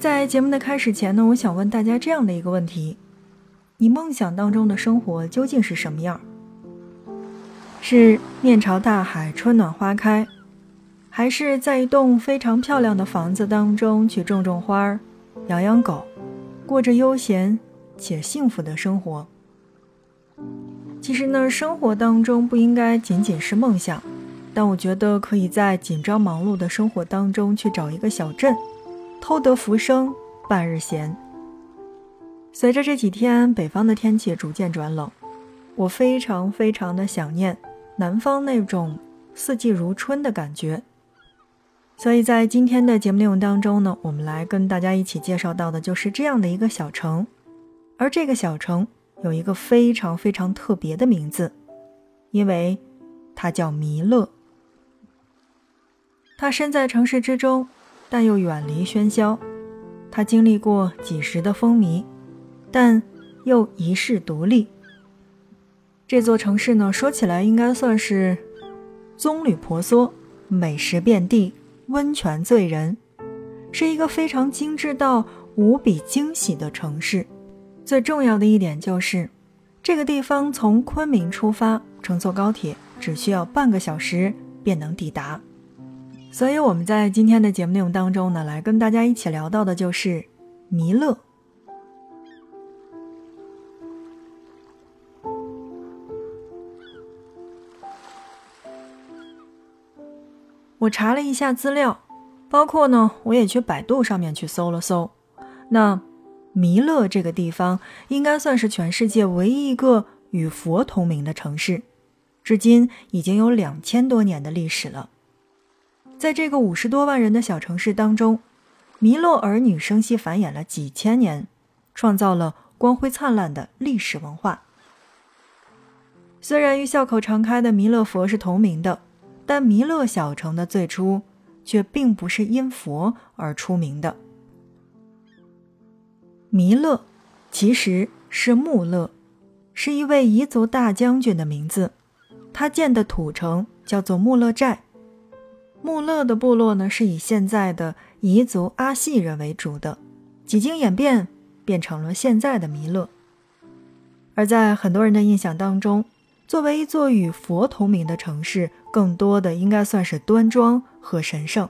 在节目的开始前呢，我想问大家这样的一个问题：你梦想当中的生活究竟是什么样？是面朝大海，春暖花开，还是在一栋非常漂亮的房子当中去种种花儿、养养狗，过着悠闲且幸福的生活？其实呢，生活当中不应该仅仅是梦想，但我觉得可以在紧张忙碌的生活当中去找一个小镇，偷得浮生半日闲。随着这几天北方的天气逐渐转冷，我非常非常的想念南方那种四季如春的感觉。所以在今天的节目内容当中呢，我们来跟大家一起介绍到的就是这样的一个小城，而这个小城。有一个非常非常特别的名字，因为它叫弥勒。它身在城市之中，但又远离喧嚣。它经历过几时的风靡，但又一世独立。这座城市呢，说起来应该算是棕榈婆娑、美食遍地、温泉醉人，是一个非常精致到无比惊喜的城市。最重要的一点就是，这个地方从昆明出发，乘坐高铁只需要半个小时便能抵达。所以我们在今天的节目内容当中呢，来跟大家一起聊到的就是弥勒。我查了一下资料，包括呢，我也去百度上面去搜了搜，那。弥勒这个地方应该算是全世界唯一一个与佛同名的城市，至今已经有两千多年的历史了。在这个五十多万人的小城市当中，弥勒儿女生息繁衍了几千年，创造了光辉灿烂的历史文化。虽然与笑口常开的弥勒佛是同名的，但弥勒小城的最初却并不是因佛而出名的。弥勒其实是穆勒，是一位彝族大将军的名字。他建的土城叫做穆勒寨。穆勒的部落呢，是以现在的彝族阿细人为主的，几经演变，变成了现在的弥勒。而在很多人的印象当中，作为一座与佛同名的城市，更多的应该算是端庄和神圣。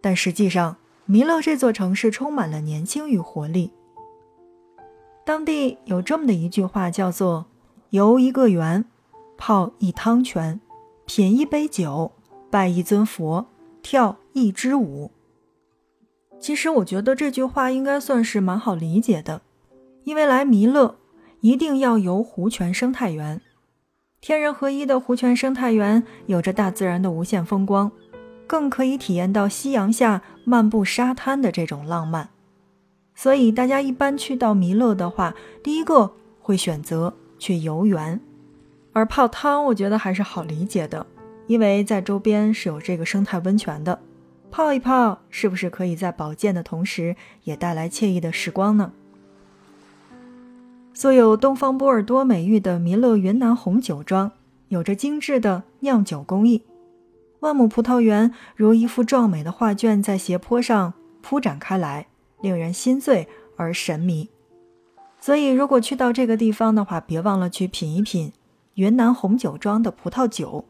但实际上，弥勒这座城市充满了年轻与活力。当地有这么的一句话，叫做“游一个园，泡一汤泉，品一杯酒，拜一尊佛，跳一支舞。”其实我觉得这句话应该算是蛮好理解的，因为来弥勒一定要游湖泉生态园，天人合一的湖泉生态园有着大自然的无限风光，更可以体验到夕阳下漫步沙滩的这种浪漫。所以大家一般去到弥勒的话，第一个会选择去游园，而泡汤我觉得还是好理解的，因为在周边是有这个生态温泉的，泡一泡是不是可以在保健的同时也带来惬意的时光呢？素有“东方波尔多”美誉的弥勒云南红酒庄，有着精致的酿酒工艺，万亩葡萄园如一幅壮美的画卷在斜坡上铺展开来。令人心醉而神迷，所以如果去到这个地方的话，别忘了去品一品云南红酒庄的葡萄酒。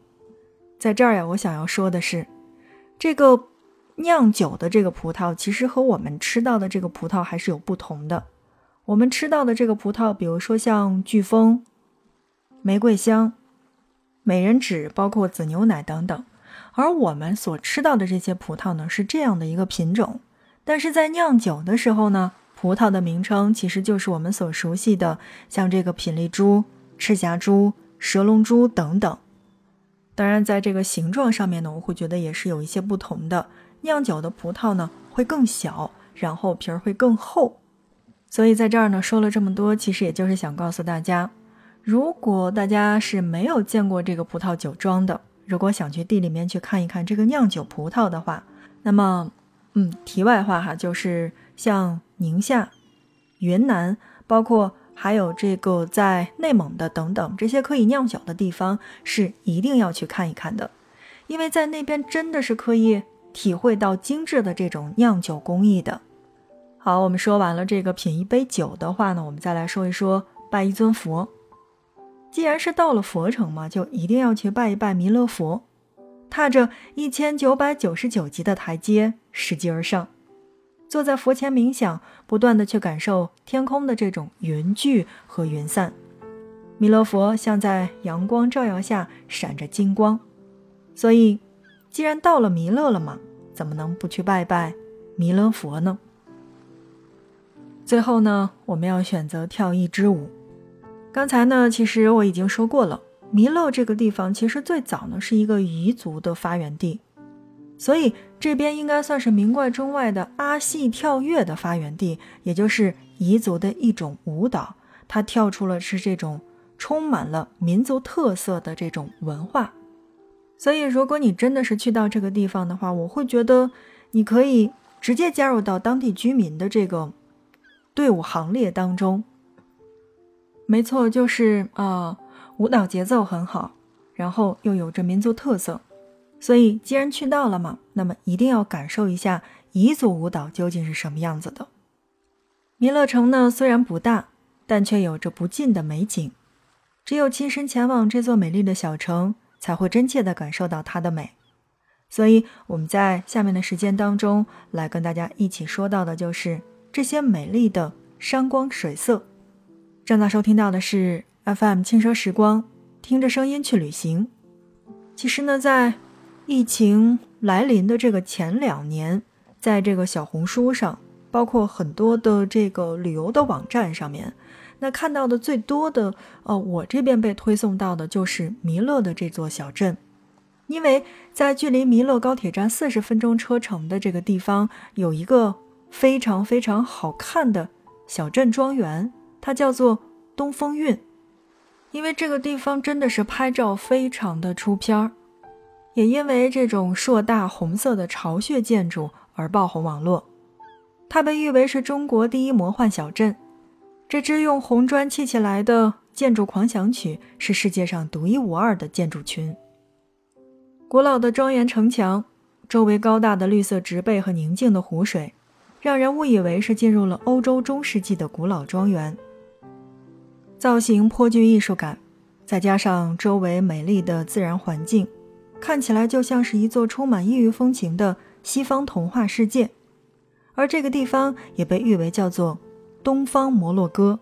在这儿呀，我想要说的是，这个酿酒的这个葡萄，其实和我们吃到的这个葡萄还是有不同的。我们吃到的这个葡萄，比如说像飓风、玫瑰香、美人指，包括紫牛奶等等，而我们所吃到的这些葡萄呢，是这样的一个品种。但是在酿酒的时候呢，葡萄的名称其实就是我们所熟悉的，像这个品丽珠、赤霞珠、蛇龙珠等等。当然，在这个形状上面呢，我会觉得也是有一些不同的。酿酒的葡萄呢会更小，然后皮儿会更厚。所以在这儿呢说了这么多，其实也就是想告诉大家，如果大家是没有见过这个葡萄酒庄的，如果想去地里面去看一看这个酿酒葡萄的话，那么。嗯，题外话哈，就是像宁夏、云南，包括还有这个在内蒙的等等这些可以酿酒的地方，是一定要去看一看的，因为在那边真的是可以体会到精致的这种酿酒工艺的。好，我们说完了这个品一杯酒的话呢，我们再来说一说拜一尊佛。既然是到了佛城嘛，就一定要去拜一拜弥勒佛。踏着一千九百九十九级的台阶，拾级而上，坐在佛前冥想，不断的去感受天空的这种云聚和云散。弥勒佛像在阳光照耀下闪着金光，所以，既然到了弥勒了嘛，怎么能不去拜拜弥勒佛呢？最后呢，我们要选择跳一支舞。刚才呢，其实我已经说过了，弥勒这个地方其实最早呢是一个彝族的发源地，所以这边应该算是名怪中外的阿戏跳跃的发源地，也就是彝族的一种舞蹈，它跳出了是这种充满了民族特色的这种文化。所以，如果你真的是去到这个地方的话，我会觉得你可以直接加入到当地居民的这个。队伍行列当中，没错，就是啊，舞蹈节奏很好，然后又有着民族特色，所以既然去到了嘛，那么一定要感受一下彝族舞蹈究竟是什么样子的。弥勒城呢，虽然不大，但却有着不尽的美景，只有亲身前往这座美丽的小城，才会真切地感受到它的美。所以我们在下面的时间当中，来跟大家一起说到的就是。这些美丽的山光水色，正在收听到的是 FM 轻奢时光，听着声音去旅行。其实呢，在疫情来临的这个前两年，在这个小红书上，包括很多的这个旅游的网站上面，那看到的最多的，呃，我这边被推送到的就是弥勒的这座小镇，因为在距离弥勒高铁站四十分钟车程的这个地方，有一个。非常非常好看的小镇庄园，它叫做东风韵，因为这个地方真的是拍照非常的出片儿，也因为这种硕大红色的巢穴建筑而爆红网络。它被誉为是中国第一魔幻小镇，这支用红砖砌起来的建筑狂想曲是世界上独一无二的建筑群。古老的庄园城墙，周围高大的绿色植被和宁静的湖水。让人误以为是进入了欧洲中世纪的古老庄园，造型颇具艺术感，再加上周围美丽的自然环境，看起来就像是一座充满异域风情的西方童话世界。而这个地方也被誉为叫做“东方摩洛哥”。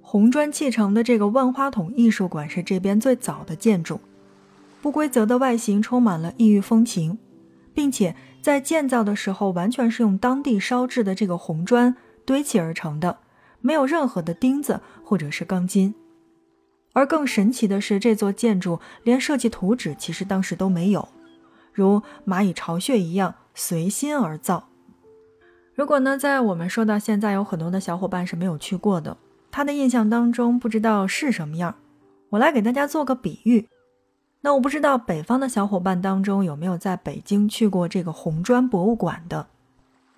红砖砌成的这个万花筒艺术馆是这边最早的建筑，不规则的外形充满了异域风情，并且。在建造的时候，完全是用当地烧制的这个红砖堆砌而成的，没有任何的钉子或者是钢筋。而更神奇的是，这座建筑连设计图纸其实当时都没有，如蚂蚁巢穴一样随心而造。如果呢，在我们说到现在，有很多的小伙伴是没有去过的，他的印象当中不知道是什么样，我来给大家做个比喻。那我不知道北方的小伙伴当中有没有在北京去过这个红砖博物馆的。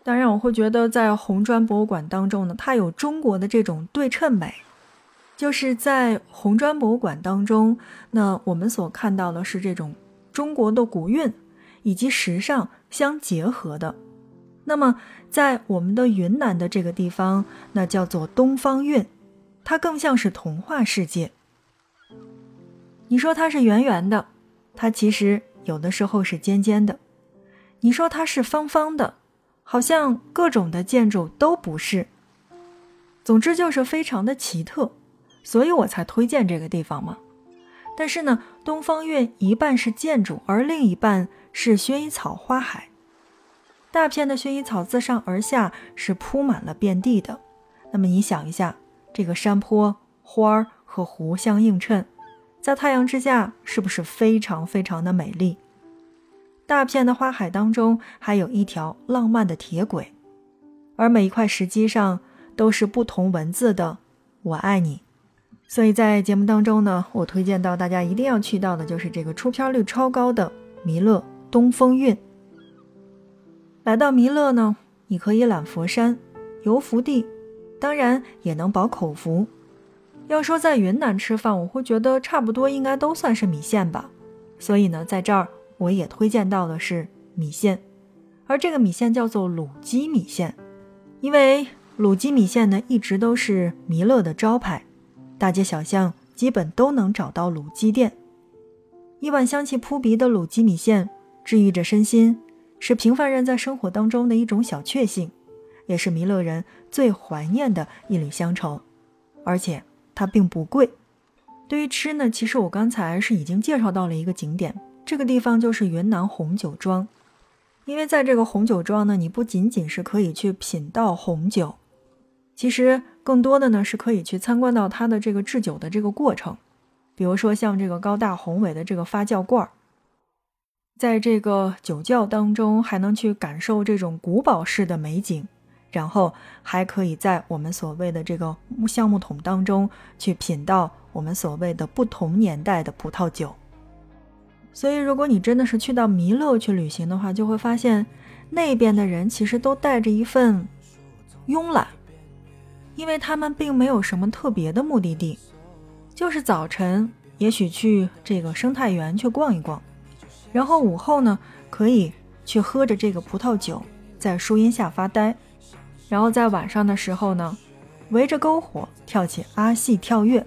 当然，我会觉得在红砖博物馆当中呢，它有中国的这种对称美，就是在红砖博物馆当中，那我们所看到的是这种中国的古韵以及时尚相结合的。那么，在我们的云南的这个地方，那叫做东方韵，它更像是童话世界。你说它是圆圆的，它其实有的时候是尖尖的；你说它是方方的，好像各种的建筑都不是。总之就是非常的奇特，所以我才推荐这个地方嘛。但是呢，东方韵一半是建筑，而另一半是薰衣草花海，大片的薰衣草自上而下是铺满了遍地的。那么你想一下，这个山坡、花儿和湖相映衬。在太阳之下，是不是非常非常的美丽？大片的花海当中，还有一条浪漫的铁轨，而每一块石基上都是不同文字的“我爱你”。所以在节目当中呢，我推荐到大家一定要去到的就是这个出片率超高的弥勒东风韵。来到弥勒呢，你可以揽佛山，游福地，当然也能饱口福。要说在云南吃饭，我会觉得差不多应该都算是米线吧。所以呢，在这儿我也推荐到的是米线，而这个米线叫做卤鸡米线，因为卤鸡米线呢一直都是弥勒的招牌，大街小巷基本都能找到卤鸡店。一碗香气扑鼻的卤鸡米线，治愈着身心，是平凡人在生活当中的一种小确幸，也是弥勒人最怀念的一缕乡愁。而且它并不贵。对于吃呢，其实我刚才是已经介绍到了一个景点，这个地方就是云南红酒庄。因为在这个红酒庄呢，你不仅仅是可以去品到红酒，其实更多的呢是可以去参观到它的这个制酒的这个过程。比如说像这个高大宏伟的这个发酵罐儿，在这个酒窖当中还能去感受这种古堡式的美景，然后还可以在我们所谓的这个木橡木桶当中去品到我们所谓的不同年代的葡萄酒。所以，如果你真的是去到弥勒去旅行的话，就会发现那边的人其实都带着一份慵懒，因为他们并没有什么特别的目的地，就是早晨也许去这个生态园去逛一逛，然后午后呢可以去喝着这个葡萄酒，在树荫下发呆，然后在晚上的时候呢围着篝火跳起阿戏跳跃，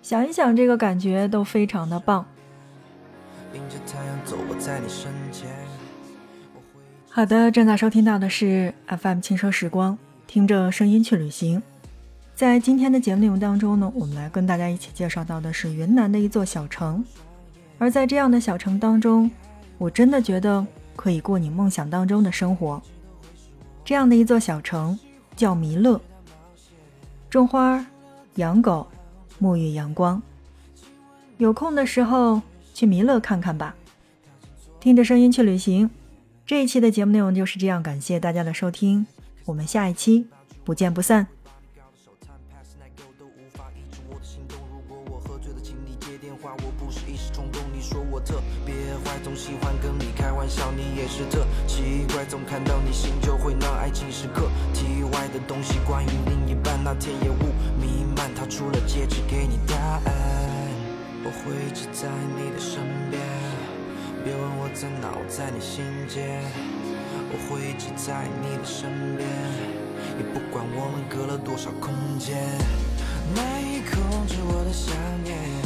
想一想这个感觉都非常的棒。好的，正在收听到的是 FM 轻奢时光，听着声音去旅行。在今天的节目内容当中呢，我们来跟大家一起介绍到的是云南的一座小城。而在这样的小城当中，我真的觉得可以过你梦想当中的生活。这样的一座小城叫弥勒，种花、养狗、沐浴阳光。有空的时候。去弥勒看看吧，听着声音去旅行。这一期的节目内容就是这样，感谢大家的收听，我们下一期不见不散。总喜欢跟你开玩笑，你也是特奇怪，总看到你心就会闹爱情时刻。题外的东西，关于另一半，那天也雾弥漫，他除了戒指给你答案。我会一直在你的身边，别问我在哪，我在你心间。我会一直在你的身边，也不管我们隔了多少空间。难以控制我的想念。